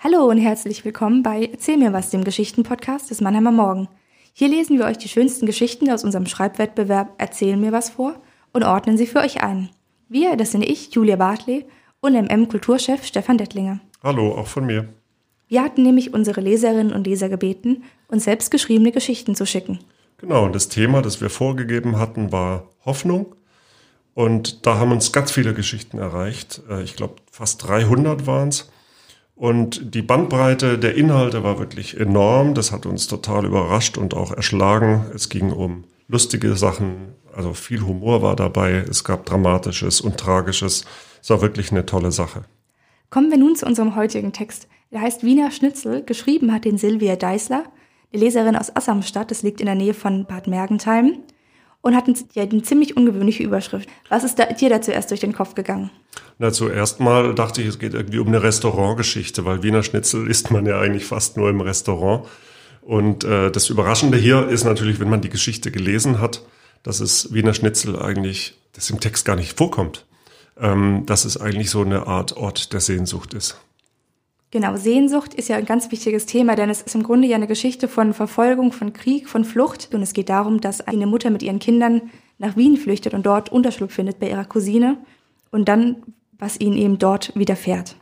Hallo und herzlich willkommen bei Erzähl mir was, dem Geschichtenpodcast des Mannheimer Morgen. Hier lesen wir euch die schönsten Geschichten aus unserem Schreibwettbewerb Erzähl mir was vor und ordnen sie für euch ein. Wir, das sind ich, Julia Bartley und MM-Kulturchef Stefan Dettlinger. Hallo, auch von mir. Wir hatten nämlich unsere Leserinnen und Leser gebeten, uns selbst geschriebene Geschichten zu schicken. Genau, und das Thema, das wir vorgegeben hatten, war Hoffnung. Und da haben uns ganz viele Geschichten erreicht. Äh, ich glaube, fast 300 waren es. Und die Bandbreite der Inhalte war wirklich enorm. Das hat uns total überrascht und auch erschlagen. Es ging um lustige Sachen, also viel Humor war dabei. Es gab Dramatisches und Tragisches. Es war wirklich eine tolle Sache. Kommen wir nun zu unserem heutigen Text. Der heißt Wiener Schnitzel. Geschrieben hat den Silvia Deisler, die Leserin aus Assamstadt. Das liegt in der Nähe von Bad Mergentheim und hat eine ziemlich ungewöhnliche Überschrift. Was ist da, dir da zuerst durch den Kopf gegangen? Na, zuerst mal dachte ich, es geht irgendwie um eine Restaurantgeschichte, weil Wiener Schnitzel isst man ja eigentlich fast nur im Restaurant. Und äh, das Überraschende hier ist natürlich, wenn man die Geschichte gelesen hat, dass es Wiener Schnitzel eigentlich, das im Text gar nicht vorkommt, ähm, dass es eigentlich so eine Art Ort der Sehnsucht ist. Genau, Sehnsucht ist ja ein ganz wichtiges Thema, denn es ist im Grunde ja eine Geschichte von Verfolgung, von Krieg, von Flucht. Und es geht darum, dass eine Mutter mit ihren Kindern nach Wien flüchtet und dort Unterschlupf findet bei ihrer Cousine und dann, was ihnen eben dort widerfährt.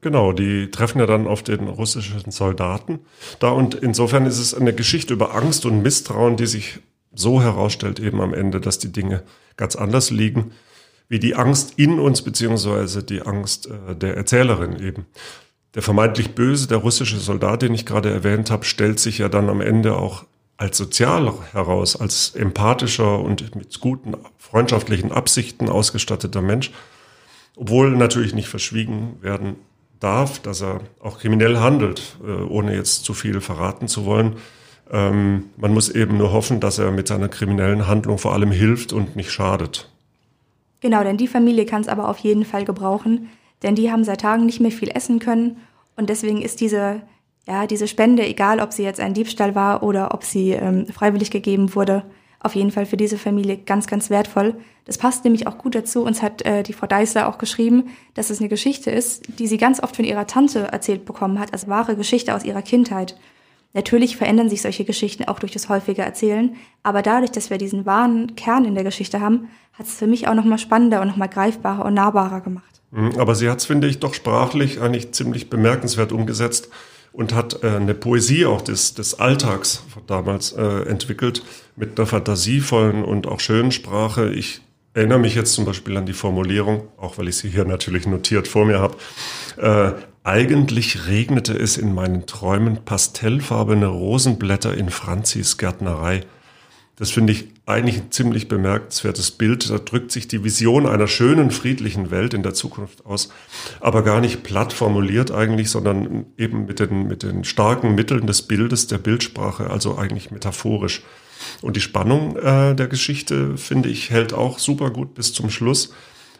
Genau, die treffen ja dann auf den russischen Soldaten da und insofern ist es eine Geschichte über Angst und Misstrauen, die sich so herausstellt eben am Ende, dass die Dinge ganz anders liegen, wie die Angst in uns beziehungsweise die Angst äh, der Erzählerin eben. Der vermeintlich böse, der russische Soldat, den ich gerade erwähnt habe, stellt sich ja dann am Ende auch als sozial heraus, als empathischer und mit guten freundschaftlichen Absichten ausgestatteter Mensch, obwohl natürlich nicht verschwiegen werden darf, dass er auch kriminell handelt, äh, ohne jetzt zu viel verraten zu wollen. Ähm, man muss eben nur hoffen, dass er mit seiner kriminellen Handlung vor allem hilft und nicht schadet. Genau, denn die Familie kann es aber auf jeden Fall gebrauchen, denn die haben seit Tagen nicht mehr viel essen können und deswegen ist diese, ja, diese Spende, egal ob sie jetzt ein Diebstahl war oder ob sie ähm, freiwillig gegeben wurde, auf jeden Fall für diese Familie ganz, ganz wertvoll. Das passt nämlich auch gut dazu. Uns hat äh, die Frau Deißler auch geschrieben, dass es eine Geschichte ist, die sie ganz oft von ihrer Tante erzählt bekommen hat, als wahre Geschichte aus ihrer Kindheit. Natürlich verändern sich solche Geschichten auch durch das häufige Erzählen, aber dadurch, dass wir diesen wahren Kern in der Geschichte haben, hat es für mich auch nochmal spannender und nochmal greifbarer und nahbarer gemacht. Mhm, aber sie hat es, finde ich, doch sprachlich eigentlich ziemlich bemerkenswert umgesetzt und hat äh, eine Poesie auch des, des Alltags von damals äh, entwickelt mit einer fantasievollen und auch schönen Sprache. Ich erinnere mich jetzt zum Beispiel an die Formulierung, auch weil ich sie hier natürlich notiert vor mir habe. Äh, eigentlich regnete es in meinen Träumen pastellfarbene Rosenblätter in Franzis Gärtnerei. Das finde ich eigentlich ein ziemlich bemerkenswertes Bild. Da drückt sich die Vision einer schönen, friedlichen Welt in der Zukunft aus, aber gar nicht platt formuliert eigentlich, sondern eben mit den, mit den starken Mitteln des Bildes, der Bildsprache, also eigentlich metaphorisch. Und die Spannung äh, der Geschichte, finde ich, hält auch super gut bis zum Schluss.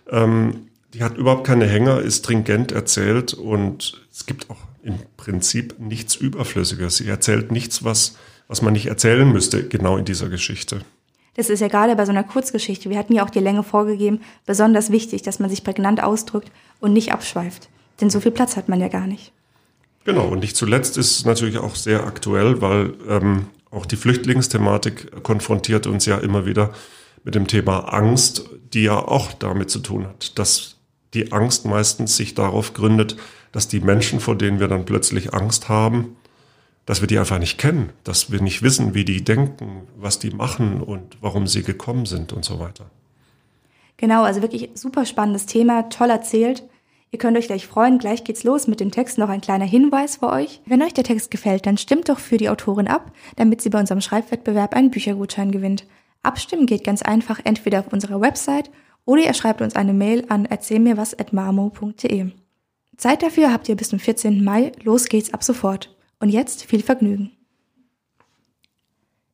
Ähm, die hat überhaupt keine Hänger, ist stringent erzählt und es gibt auch im Prinzip nichts Überflüssiges. Sie erzählt nichts, was was man nicht erzählen müsste, genau in dieser Geschichte. Das ist ja gerade bei so einer Kurzgeschichte, wir hatten ja auch die Länge vorgegeben, besonders wichtig, dass man sich prägnant ausdrückt und nicht abschweift. Denn so viel Platz hat man ja gar nicht. Genau, und nicht zuletzt ist es natürlich auch sehr aktuell, weil ähm, auch die Flüchtlingsthematik konfrontiert uns ja immer wieder mit dem Thema Angst, die ja auch damit zu tun hat, dass die Angst meistens sich darauf gründet, dass die Menschen, vor denen wir dann plötzlich Angst haben, dass wir die einfach nicht kennen, dass wir nicht wissen, wie die denken, was die machen und warum sie gekommen sind und so weiter. Genau, also wirklich super spannendes Thema, toll erzählt. Ihr könnt euch gleich freuen, gleich geht's los mit dem Text. Noch ein kleiner Hinweis für euch. Wenn euch der Text gefällt, dann stimmt doch für die Autorin ab, damit sie bei unserem Schreibwettbewerb einen Büchergutschein gewinnt. Abstimmen geht ganz einfach entweder auf unserer Website oder ihr schreibt uns eine Mail an erzählmirwas.marmo.de. Zeit dafür habt ihr bis zum 14. Mai. Los geht's ab sofort. Und jetzt viel Vergnügen.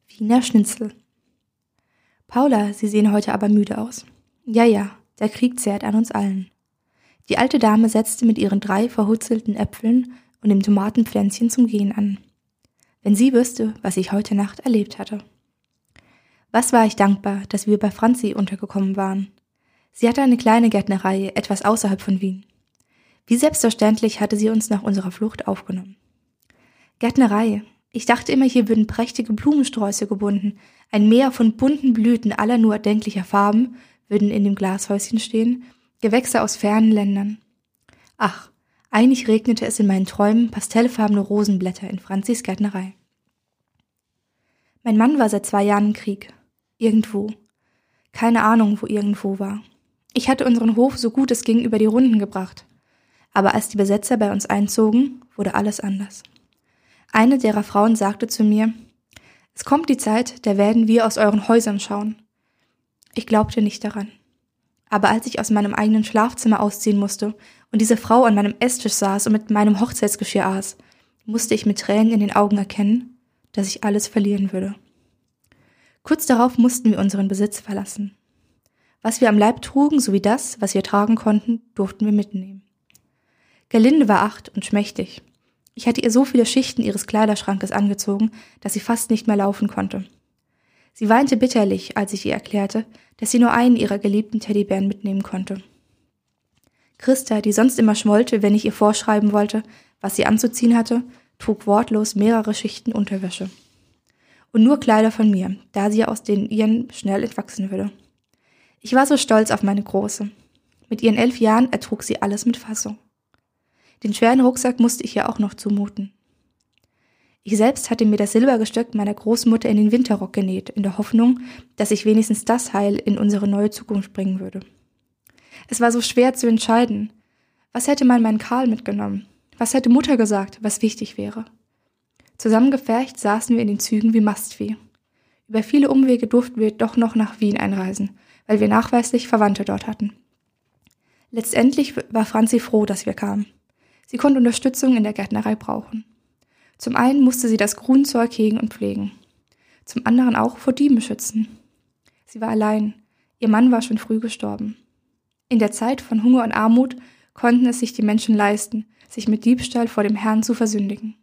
Wiener Schnitzel. Paula, Sie sehen heute aber müde aus. Ja, ja, der Krieg zehrt an uns allen. Die alte Dame setzte mit ihren drei verhutzelten Äpfeln und dem Tomatenpflänzchen zum Gehen an. Wenn sie wüsste, was ich heute Nacht erlebt hatte. Was war ich dankbar, dass wir bei Franzi untergekommen waren. Sie hatte eine kleine Gärtnerei etwas außerhalb von Wien. Wie selbstverständlich hatte sie uns nach unserer Flucht aufgenommen. Gärtnerei. Ich dachte immer, hier würden prächtige Blumensträuße gebunden. Ein Meer von bunten Blüten aller nur erdenklicher Farben würden in dem Glashäuschen stehen, Gewächse aus fernen Ländern. Ach, eigentlich regnete es in meinen Träumen pastellfarbene Rosenblätter in Franzis Gärtnerei. Mein Mann war seit zwei Jahren im Krieg. Irgendwo. Keine Ahnung, wo irgendwo war. Ich hatte unseren Hof so gut es ging über die Runden gebracht. Aber als die Besetzer bei uns einzogen, wurde alles anders. Eine derer Frauen sagte zu mir, es kommt die Zeit, da werden wir aus euren Häusern schauen. Ich glaubte nicht daran. Aber als ich aus meinem eigenen Schlafzimmer ausziehen musste und diese Frau an meinem Esstisch saß und mit meinem Hochzeitsgeschirr aß, musste ich mit Tränen in den Augen erkennen, dass ich alles verlieren würde. Kurz darauf mussten wir unseren Besitz verlassen. Was wir am Leib trugen, sowie das, was wir tragen konnten, durften wir mitnehmen. Gerlinde war acht und schmächtig. Ich hatte ihr so viele Schichten ihres Kleiderschrankes angezogen, dass sie fast nicht mehr laufen konnte. Sie weinte bitterlich, als ich ihr erklärte, dass sie nur einen ihrer geliebten Teddybären mitnehmen konnte. Christa, die sonst immer schmollte, wenn ich ihr vorschreiben wollte, was sie anzuziehen hatte, trug wortlos mehrere Schichten Unterwäsche. Und nur Kleider von mir, da sie aus den ihren schnell entwachsen würde. Ich war so stolz auf meine Große. Mit ihren elf Jahren ertrug sie alles mit Fassung. Den schweren Rucksack musste ich ihr auch noch zumuten. Ich selbst hatte mir das Silbergestück meiner Großmutter in den Winterrock genäht, in der Hoffnung, dass ich wenigstens das Heil in unsere neue Zukunft bringen würde. Es war so schwer zu entscheiden. Was hätte man meinen Karl mitgenommen? Was hätte Mutter gesagt, was wichtig wäre? Zusammengefercht saßen wir in den Zügen wie Mastvieh. Über viele Umwege durften wir doch noch nach Wien einreisen, weil wir nachweislich Verwandte dort hatten. Letztendlich war Franzi froh, dass wir kamen. Sie konnte Unterstützung in der Gärtnerei brauchen. Zum einen musste sie das Grünzeug hegen und pflegen. Zum anderen auch vor Dieben schützen. Sie war allein. Ihr Mann war schon früh gestorben. In der Zeit von Hunger und Armut konnten es sich die Menschen leisten, sich mit Diebstahl vor dem Herrn zu versündigen.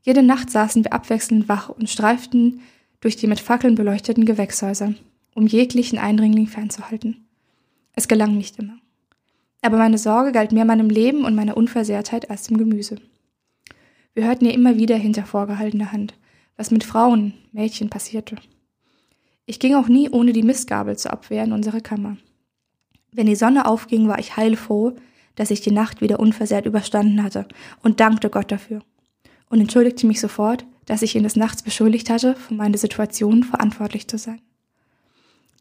Jede Nacht saßen wir abwechselnd wach und streiften durch die mit Fackeln beleuchteten Gewächshäuser, um jeglichen Eindringling fernzuhalten. Es gelang nicht immer. Aber meine Sorge galt mehr meinem Leben und meiner Unversehrtheit als dem Gemüse. Wir hörten ja immer wieder hinter vorgehaltener Hand, was mit Frauen, Mädchen passierte. Ich ging auch nie ohne die Mistgabel zur Abwehr in unsere Kammer. Wenn die Sonne aufging, war ich heilfroh, dass ich die Nacht wieder unversehrt überstanden hatte und dankte Gott dafür. Und entschuldigte mich sofort, dass ich ihn des Nachts beschuldigt hatte, für meine Situation verantwortlich zu sein.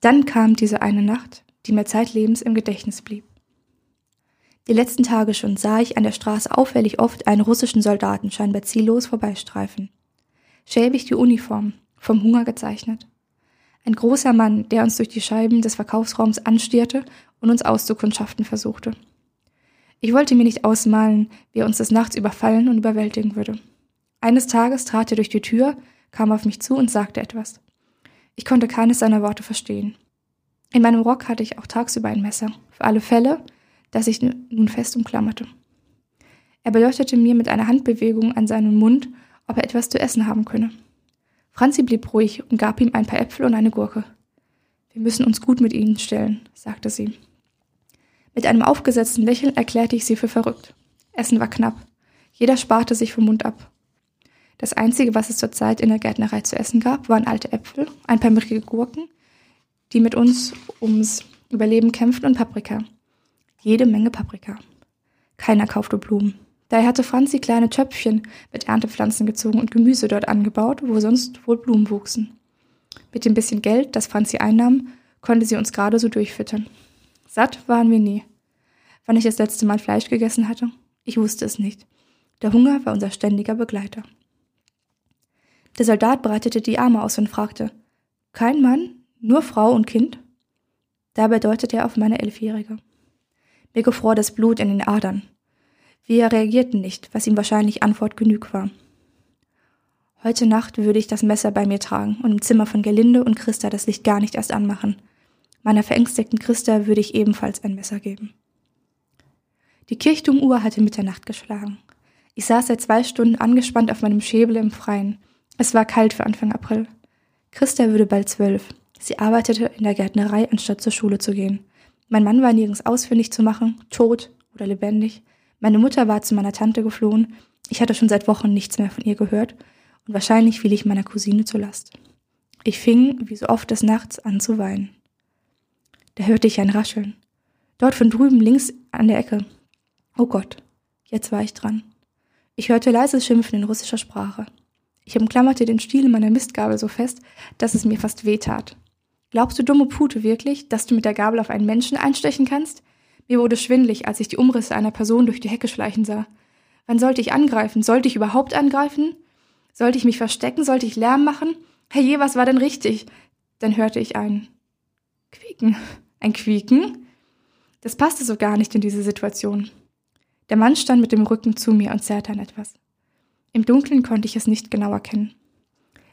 Dann kam diese eine Nacht, die mir zeitlebens im Gedächtnis blieb. Die letzten Tage schon sah ich an der Straße auffällig oft einen russischen Soldaten scheinbar ziellos vorbeistreifen. Schäbig die Uniform, vom Hunger gezeichnet. Ein großer Mann, der uns durch die Scheiben des Verkaufsraums anstierte und uns auszukundschaften versuchte. Ich wollte mir nicht ausmalen, wie er uns des Nachts überfallen und überwältigen würde. Eines Tages trat er durch die Tür, kam auf mich zu und sagte etwas. Ich konnte keines seiner Worte verstehen. In meinem Rock hatte ich auch tagsüber ein Messer, für alle Fälle, das ich nun fest umklammerte. Er beleuchtete mir mit einer Handbewegung an seinen Mund, ob er etwas zu essen haben könne. Franzi blieb ruhig und gab ihm ein paar Äpfel und eine Gurke. Wir müssen uns gut mit ihnen stellen, sagte sie. Mit einem aufgesetzten Lächeln erklärte ich sie für verrückt. Essen war knapp. Jeder sparte sich vom Mund ab. Das Einzige, was es zurzeit in der Gärtnerei zu essen gab, waren alte Äpfel, ein paar mürrige Gurken, die mit uns ums Überleben kämpften und Paprika jede Menge Paprika. Keiner kaufte Blumen. Daher hatte Franzi kleine Töpfchen mit Erntepflanzen gezogen und Gemüse dort angebaut, wo sonst wohl Blumen wuchsen. Mit dem bisschen Geld, das Franzi einnahm, konnte sie uns gerade so durchfüttern. Satt waren wir nie. Wann ich das letzte Mal Fleisch gegessen hatte? Ich wusste es nicht. Der Hunger war unser ständiger Begleiter. Der Soldat breitete die Arme aus und fragte, kein Mann, nur Frau und Kind? Dabei deutete er auf meine Elfjährige. Mir gefror das Blut in den Adern. Wir reagierten nicht, was ihm wahrscheinlich Antwort genug war. Heute Nacht würde ich das Messer bei mir tragen und im Zimmer von Gerlinde und Christa das Licht gar nicht erst anmachen. Meiner verängstigten Christa würde ich ebenfalls ein Messer geben. Die Kirchturmuhr hatte Mitternacht geschlagen. Ich saß seit zwei Stunden angespannt auf meinem Schäbel im Freien. Es war kalt für Anfang April. Christa würde bald zwölf. Sie arbeitete in der Gärtnerei, anstatt zur Schule zu gehen. Mein Mann war nirgends ausfindig zu machen, tot oder lebendig. Meine Mutter war zu meiner Tante geflohen. Ich hatte schon seit Wochen nichts mehr von ihr gehört und wahrscheinlich fiel ich meiner Cousine zur Last. Ich fing, wie so oft des Nachts, an zu weinen. Da hörte ich ein Rascheln. Dort von drüben links an der Ecke. Oh Gott, jetzt war ich dran. Ich hörte leises Schimpfen in russischer Sprache. Ich umklammerte den Stiel meiner Mistgabel so fest, dass es mir fast weh tat. Glaubst du, dumme Pute, wirklich, dass du mit der Gabel auf einen Menschen einstechen kannst? Mir wurde schwindlig, als ich die Umrisse einer Person durch die Hecke schleichen sah. Wann sollte ich angreifen? Sollte ich überhaupt angreifen? Sollte ich mich verstecken? Sollte ich Lärm machen? Herrje, was war denn richtig? Dann hörte ich ein Quieken. Ein Quieken? Das passte so gar nicht in diese Situation. Der Mann stand mit dem Rücken zu mir und zerrte an etwas. Im Dunkeln konnte ich es nicht genau erkennen.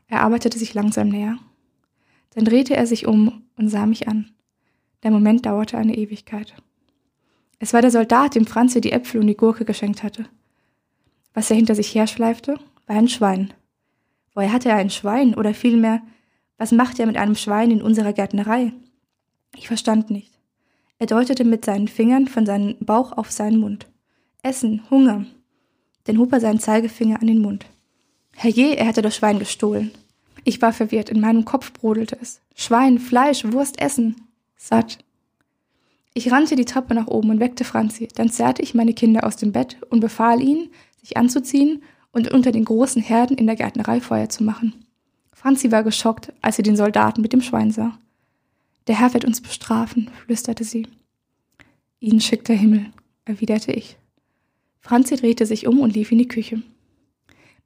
Er arbeitete sich langsam näher. Dann drehte er sich um und sah mich an. Der Moment dauerte eine Ewigkeit. Es war der Soldat, dem Franzi die Äpfel und die Gurke geschenkt hatte. Was er hinter sich herschleifte, war ein Schwein. Woher hatte er ein Schwein? Oder vielmehr, was macht er mit einem Schwein in unserer Gärtnerei? Ich verstand nicht. Er deutete mit seinen Fingern von seinem Bauch auf seinen Mund. Essen, Hunger. Dann hob er seinen Zeigefinger an den Mund. Herrje, er hätte das Schwein gestohlen. Ich war verwirrt, in meinem Kopf brodelte es. Schwein, Fleisch, Wurst, Essen. Satt. Ich rannte die Treppe nach oben und weckte Franzi. Dann zerrte ich meine Kinder aus dem Bett und befahl ihnen, sich anzuziehen und unter den großen Herden in der Gärtnerei Feuer zu machen. Franzi war geschockt, als sie den Soldaten mit dem Schwein sah. Der Herr wird uns bestrafen, flüsterte sie. Ihn schickt der Himmel, erwiderte ich. Franzi drehte sich um und lief in die Küche.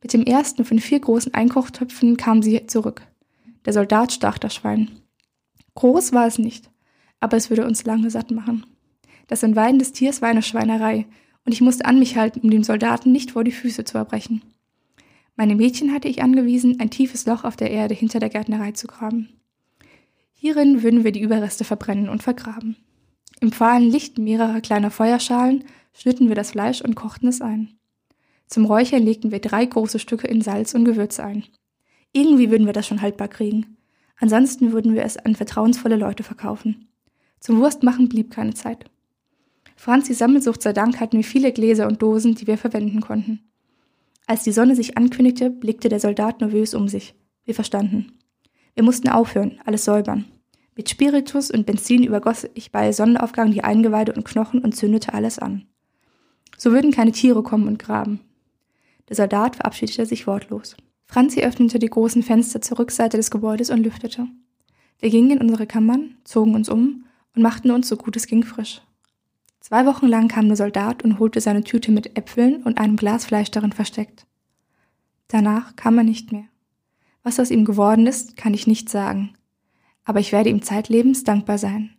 Mit dem ersten von vier großen Einkochtöpfen kam sie zurück. Der Soldat stach das Schwein. Groß war es nicht, aber es würde uns lange satt machen. Das Entweiden des Tiers war eine Schweinerei, und ich musste an mich halten, um dem Soldaten nicht vor die Füße zu erbrechen. Meine Mädchen hatte ich angewiesen, ein tiefes Loch auf der Erde hinter der Gärtnerei zu graben. Hierin würden wir die Überreste verbrennen und vergraben. Im fahlen Licht mehrerer kleiner Feuerschalen schnitten wir das Fleisch und kochten es ein. Zum Räuchern legten wir drei große Stücke in Salz und Gewürze ein. Irgendwie würden wir das schon haltbar kriegen. Ansonsten würden wir es an vertrauensvolle Leute verkaufen. Zum Wurstmachen blieb keine Zeit. Franzis Sammelsucht sei Dank hatten wir viele Gläser und Dosen, die wir verwenden konnten. Als die Sonne sich ankündigte, blickte der Soldat nervös um sich. Wir verstanden. Wir mussten aufhören, alles säubern. Mit Spiritus und Benzin übergoss ich bei Sonnenaufgang die Eingeweide und Knochen und zündete alles an. So würden keine Tiere kommen und graben. Der Soldat verabschiedete sich wortlos. Franzi öffnete die großen Fenster zur Rückseite des Gebäudes und lüftete. Wir gingen in unsere Kammern, zogen uns um und machten uns so gut es ging frisch. Zwei Wochen lang kam der Soldat und holte seine Tüte mit Äpfeln und einem Glas Fleisch darin versteckt. Danach kam er nicht mehr. Was aus ihm geworden ist, kann ich nicht sagen. Aber ich werde ihm zeitlebens dankbar sein.